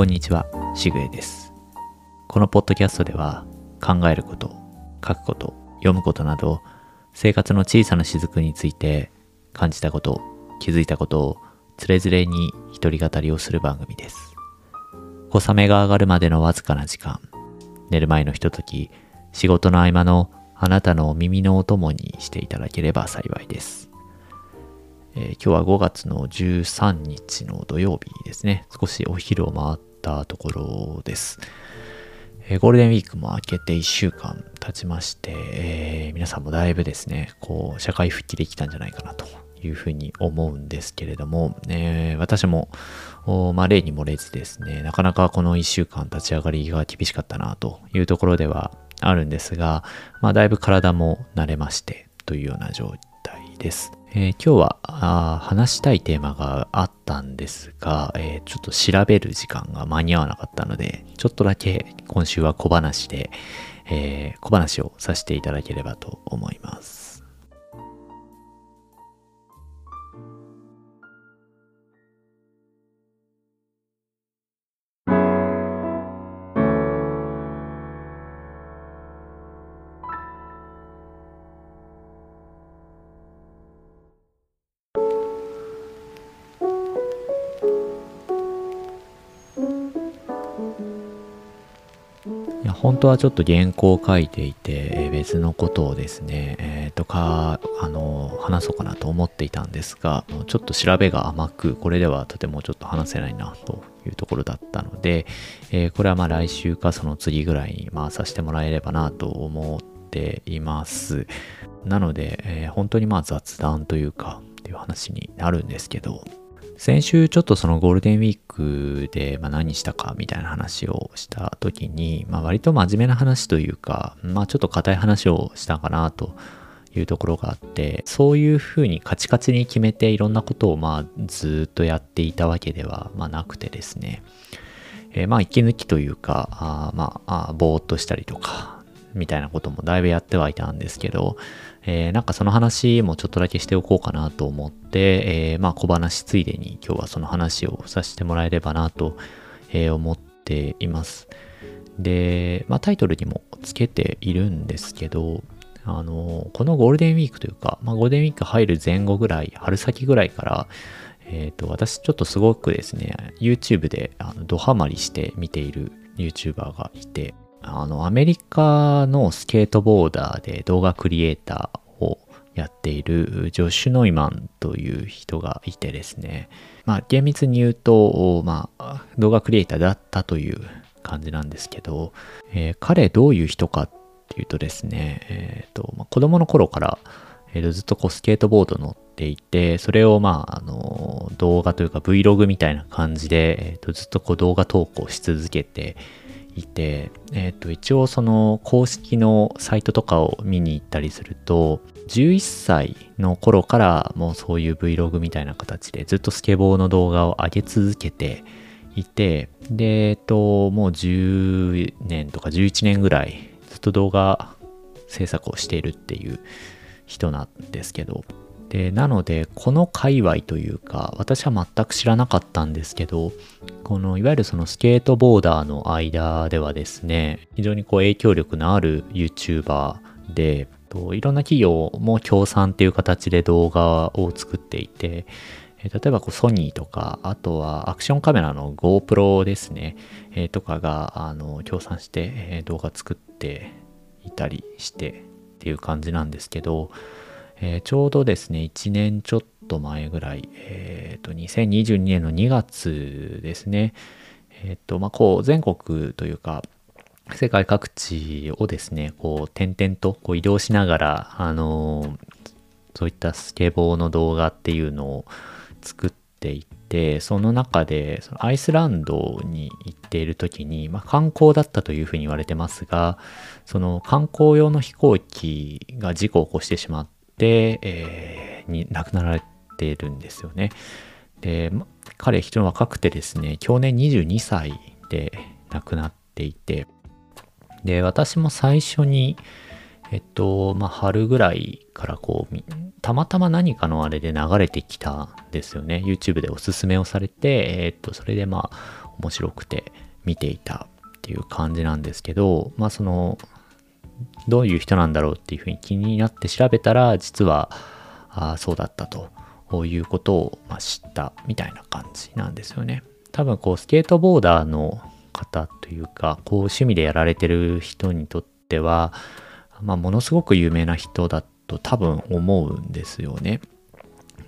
こんにちは、しぐえです。このポッドキャストでは考えること、書くこと、読むことなど生活の小さな雫について感じたこと、気づいたことをつれづれに一人語りをする番組です。小雨が上がるまでのわずかな時間、寝る前のひととき、仕事の合間のあなたの耳のお供にしていただければ幸いです。えー今日は5月の13日の土曜日ですね。少しお昼を回ったところです。えーゴールデンウィークも明けて1週間経ちまして、えー皆さんもだいぶですね、こう、社会復帰できたんじゃないかなというふうに思うんですけれども、えー私も、まあ、例に漏れずですね、なかなかこの1週間立ち上がりが厳しかったなというところではあるんですが、まあ、だいぶ体も慣れましてというような状態です。えー今日はあ話したいテーマがあったんですが、えーちょっと調べる時間が間に合わなかったので、ちょっとだけ今週は小話で、えー小話をさせていただければと思います。本当はちょっと原稿を書いていて、別のことをですね、えーとか、あの、話そうかなと思っていたんですが、ちょっと調べが甘く、これではとてもちょっと話せないなというところだったので、えーこれはまあ来週かその次ぐらいに回させてもらえればなと思っています。なので、えー本当にまあ雑談というか、っていう話になるんですけど、先週ちょっとそのゴールデンウィークでま何したかみたいな話をした時に、まあ、割と真面目な話というか、まあ、ちょっと硬い話をしたかなというところがあってそういうふうにカチカチに決めていろんなことをまあずっとやっていたわけではまあなくてですね、えーまあ息抜きというかあまああーぼーっとしたりとかみたいなこともだいぶやってはいたんですけど、えーなんかその話もちょっとだけしておこうかなと思って、えーまあ小話ついでに今日はその話をさせてもらえればなと、えー思っています。で、まあタイトルにもつけているんですけど、あの、このゴールデンウィークというか、まあゴールデンウィーク入る前後ぐらい、春先ぐらいから、えっ、と、私ちょっとすごくですね、YouTube であのドハマりして見ている YouTuber がいて、あの、アメリカのスケートボーダーで動画クリエイターをやっているジョッシュ・ノイマンという人がいてですね、まあ厳密に言うと、まあ動画クリエイターだったという感じなんですけど、えー彼どういう人かっていうとですね、えーとまあ、子供の頃から、えーずっとこうスケートボード乗っていて、それをまあ、あの動画というか Vlog みたいな感じで、えーとずっとこう動画投稿し続けていて、えっ、と、一応その公式のサイトとかを見に行ったりすると、11歳の頃からもうそういう Vlog みたいな形でずっとスケボーの動画を上げ続けていて、で、えっと、もう10年とか11年ぐらいずっと動画制作をしているっていう人なんですけど、で、なので、この界隈というか、私は全く知らなかったんですけど、このいわゆるそのスケートボーダーの間ではですね、非常にこう影響力のある YouTuber で、いろんな企業も協賛っていう形で動画を作っていて、例えばこうソニーとか、あとはアクションカメラの GoPro ですね、えとかがあの協賛して、え動画作っていたりしてっていう感じなんですけど、えーちょうどですね、1年ちょっと前ぐらい、えっ、と、2022年の2月ですね、えっ、と、まあ、こう、全国というか、世界各地をですね、こう、点々とこう移動しながら、あのそういったスケボーの動画っていうのを作っていて、その中で、そのアイスランドに行っている時に、まあ、観光だったというふうに言われてますが、その観光用の飛行機が事故を起こしてしまって、えーに亡くなられているんですよね。で、彼非常に若くてですね、去年22歳で亡くなっていて、で、私も最初に、えっと、まあ、春ぐらいからこう、たまたま何かのあれで流れてきたんですよね。YouTube でおすすめをされて、えっと、それでまあ、面白くて見ていたっていう感じなんですけど、まあその、どういう人なんだろうっていうふうに気になって調べたら、実は、あそうだったということを、ま、知ったみたいな感じなんですよね。多分こうスケートボーダーの方というか、こう趣味でやられてる人にとっては、まあ、ものすごく有名な人だと多分思うんですよね。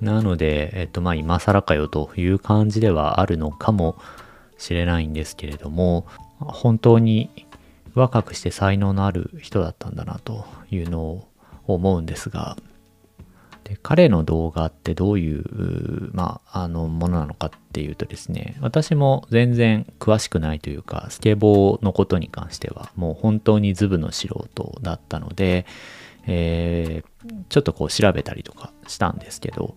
なので、えっと、まあ、今更かよという感じではあるのかもしれないんですけれども、本当に若くして才能のある人だったんだなというのを思うんですが、で彼の動画ってどういう、まあ、あのものなのかっていうとですね、私も全然詳しくないというか、スケボーのことに関してはもう本当にズブの素人だったので、えー、ちょっとこう調べたりとかしたんですけど、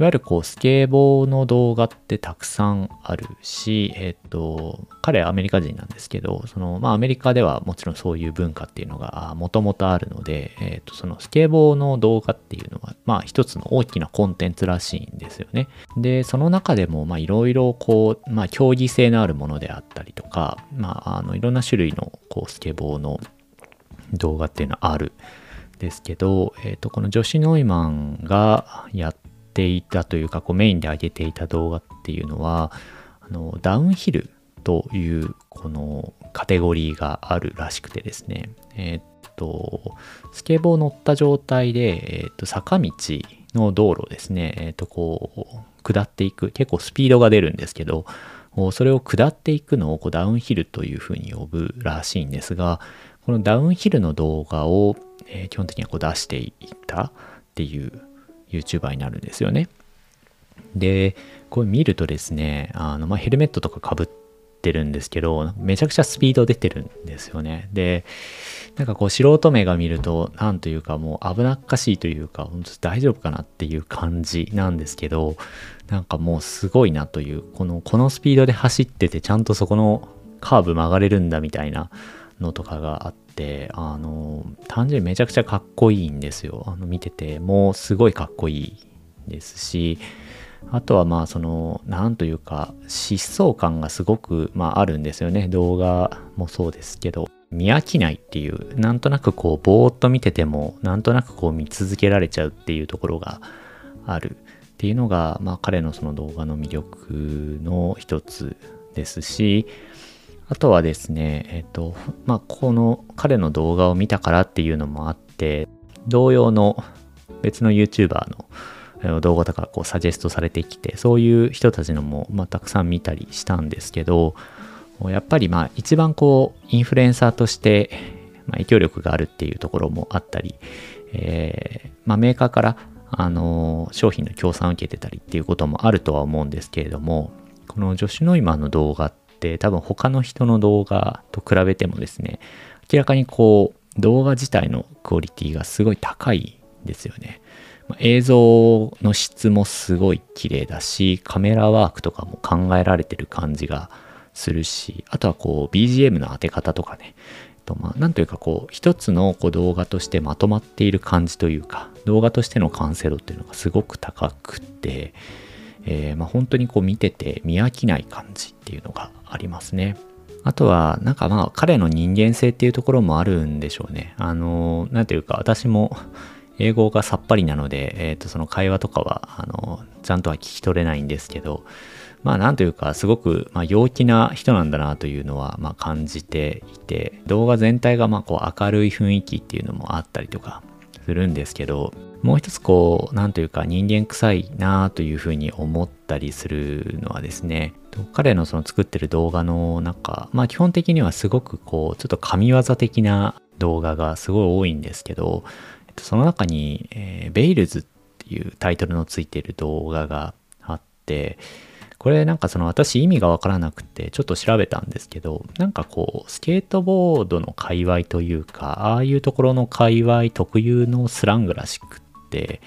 いわゆるこうスケボーの動画ってたくさんあるし、えっ、と、彼はアメリカ人なんですけど、その、まあアメリカではもちろんそういう文化っていうのがもともとあるので、えっ、と、そのスケボーの動画っていうのは、まあ一つの大きなコンテンツらしいんですよね。で、その中でも、いろいろこう、まあ競技性のあるものであったりとか、まああの、いろんな種類のこうスケボーの動画っていうのはある。ですけど、えっ、と、このジョシ・ノイマンがやっていたというかこうメインで上げていた動画っていうのはあのダウンヒルというこのカテゴリーがあるらしくてですね。えっとスケボー乗った状態で、えっと坂道の道路ですね。えっとこう下っていく結構スピードが出るんですけどそれを下っていくのをこうダウンヒルというふうに呼ぶらしいんですがこのダウンヒルの動画を、えー、基本的にはこう出していったっていう YouTuber になるんですよね。で、これ見るとですね、あの、まあ、ヘルメットとかかぶってるんですけど、めちゃくちゃスピード出てるんですよね。で、なんかこう素人目が見ると、なんというかもう危なっかしいというか、本当大丈夫かなっていう感じなんですけど、なんかもうすごいなという、この、このスピードで走ってて、ちゃんとそこのカーブ曲がれるんだみたいなのとかがあって、あの、単純にめちゃくちゃかっこいいんですよ。あの、見てて、もうすごいかっこいいですし、あとはまあその、なんというか、疾走感がすごく、まあ、あるんですよね。動画もそうですけど。見飽きないっていう、なんとなくこう、ぼーっと見てても、なんとなくこう見続けられちゃうっていうところがあるっていうのが、まあ彼のその動画の魅力の一つですし、あとはですね、えっ、と、まあ、この彼の動画を見たからっていうのもあって、同様の別の YouTuber の動画とかこうサジェストされてきて、そういう人たちのも、まあ、たくさん見たりしたんですけど、やっぱりまあ一番こうインフルエンサーとして、影響力があるっていうところもあったり、えー、まあ、メーカーからあの商品の協賛を受けてたりっていうこともあるとは思うんですけれども、このジョシュ・ノイマンの動画っって多分他の人の動画と比べてもですね、明らかにこう動画自体のクオリティがすごい高いんですよね。映像の質もすごい綺麗だし、カメラワークとかも考えられてる感じがするし、あとはこう BGM の当て方とかね、とまあ、なんというかこう一つのこう動画としてまとまっている感じというか動画としての完成度っていうのがすごく高くて、えー、まあ、本当にこう見てて見飽きない感じっていうのがありますね。あとは、なんかまあ彼の人間性っていうところもあるんでしょうね。あの、なんていうか私も英語がさっぱりなので、えっ、ー、と、その会話とかは、あの、ちゃんとは聞き取れないんですけど、まあなんというかすごく、まあ、陽気な人なんだなというのは、まあ、感じていて、動画全体がまあこう明るい雰囲気っていうのもあったりとかするんですけど、もう一つこう、なんというか人間臭いなというふうに思ったりするのはですね、彼のその作ってる動画の中、まあ基本的にはすごくこう、ちょっと神業的な動画がすごい多いんですけど、その中に、えー、ベイルズっていうタイトルのついてる動画があって、これなんかその私意味がわからなくてちょっと調べたんですけど、なんかこうスケートボードの界隈というか、ああいうところの界隈特有のスラングらしくって、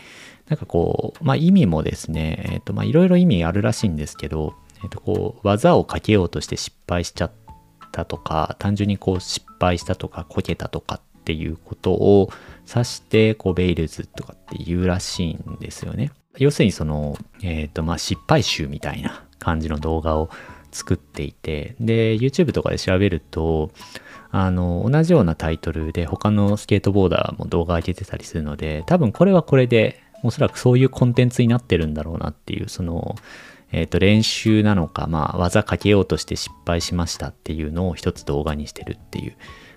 なんかこう、まあ意味もですね、えっ、とまあいろいろ意味あるらしいんですけど、えっ、とこう技をかけようとして失敗しちゃったとか、単純にこう失敗したとかこけたとかっていうことを指して、こうベイルズとかって言うらしいんですよね。要するにその、えっ、ー、と、まあ、失敗集みたいな感じの動画を作っていて、で、YouTube とかで調べると、あの、同じようなタイトルで他のスケートボーダーも動画上げてたりするので、多分これはこれで、おそらくそういうコンテンツになってるんだろうなっていう、その、えっ、ー、と、練習なのか、まあ、技かけようとして失敗しましたっていうのを一つ動画にしてるっていう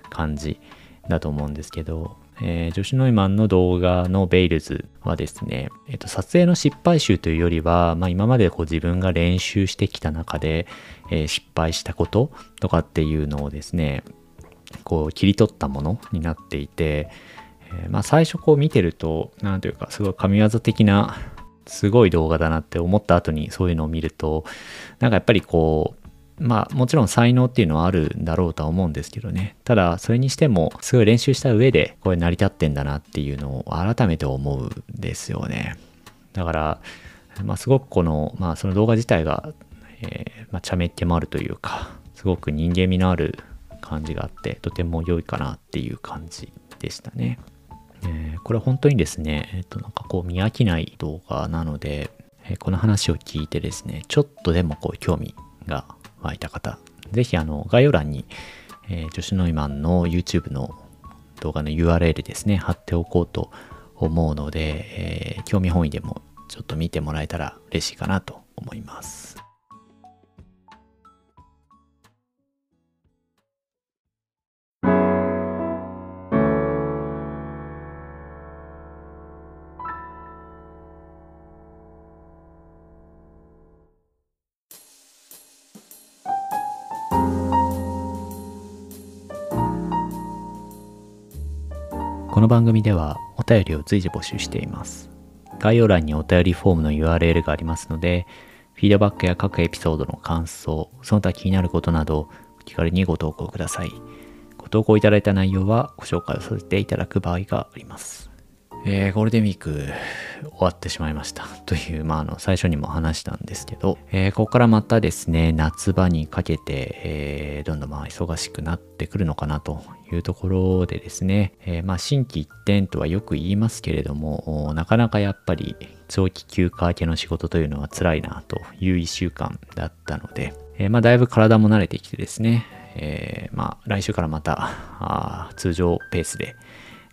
感じだと思うんですけど、えー、ジョシュ・ノイマンの動画のベイルズはですね、えーと、撮影の失敗集というよりは、まあ、今までこう自分が練習してきた中で、えー、失敗したこととかっていうのをですね、こう切り取ったものになっていて、えー、まあ、最初こう見てると、なんというかすごい神業的なすごい動画だなって思った後にそういうのを見ると、なんかやっぱりこう、まあもちろん才能っていうのはあるんだろうとは思うんですけどね。ただそれにしてもすごい練習した上でこれ成り立ってんだなっていうのを改めて思うんですよね。だから、まあすごくこの、まあその動画自体が、えー、まあ茶目っ気もあるというか、すごく人間味のある感じがあって、とても良いかなっていう感じでしたね。えー、これ本当にですね、えっ、ー、となんかこう見飽きない動画なので、えー、この話を聞いてですね、ちょっとでもこう興味が湧いた方、ぜひあの概要欄に、えー、女子ノイマンの YouTube の動画の URL ですね、貼っておこうと思うので、えー、興味本位でもちょっと見てもらえたら嬉しいかなと思います。この番組ではお便りを随時募集しています。概要欄にお便りフォームの URL がありますので、フィードバックや各エピソードの感想、その他気になることなど、気軽にご投稿ください。ご投稿いただいた内容はご紹介をさせていただく場合があります。えー、ゴールデンウィーク終わってしまいました。という、まあ、あの最初にも話したんですけど、えー、ここからまたですね夏場にかけて、えー、どんどんまあ忙しくなってくるのかなというところでですね、えまあ心機一転とはよく言いますけれどもなかなかやっぱり長期休暇明けの仕事というのは辛いなという1週間だったので、えまあだいぶ体も慣れてきてですね、えまあ来週からまた通常ペースで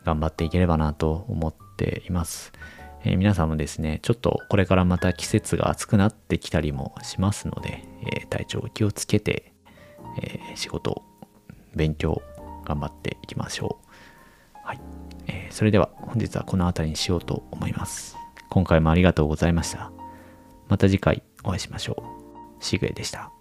頑張っていければなと思っています。えー、皆さんもですね、ちょっとこれからまた季節が暑くなってきたりもしますので、えー、体調気をつけて、えー、仕事、勉強、頑張っていきましょう。はい。えそれでは本日はこの辺りにしようと思います。今回もありがとうございました。また次回お会いしましょう。しぐえでした。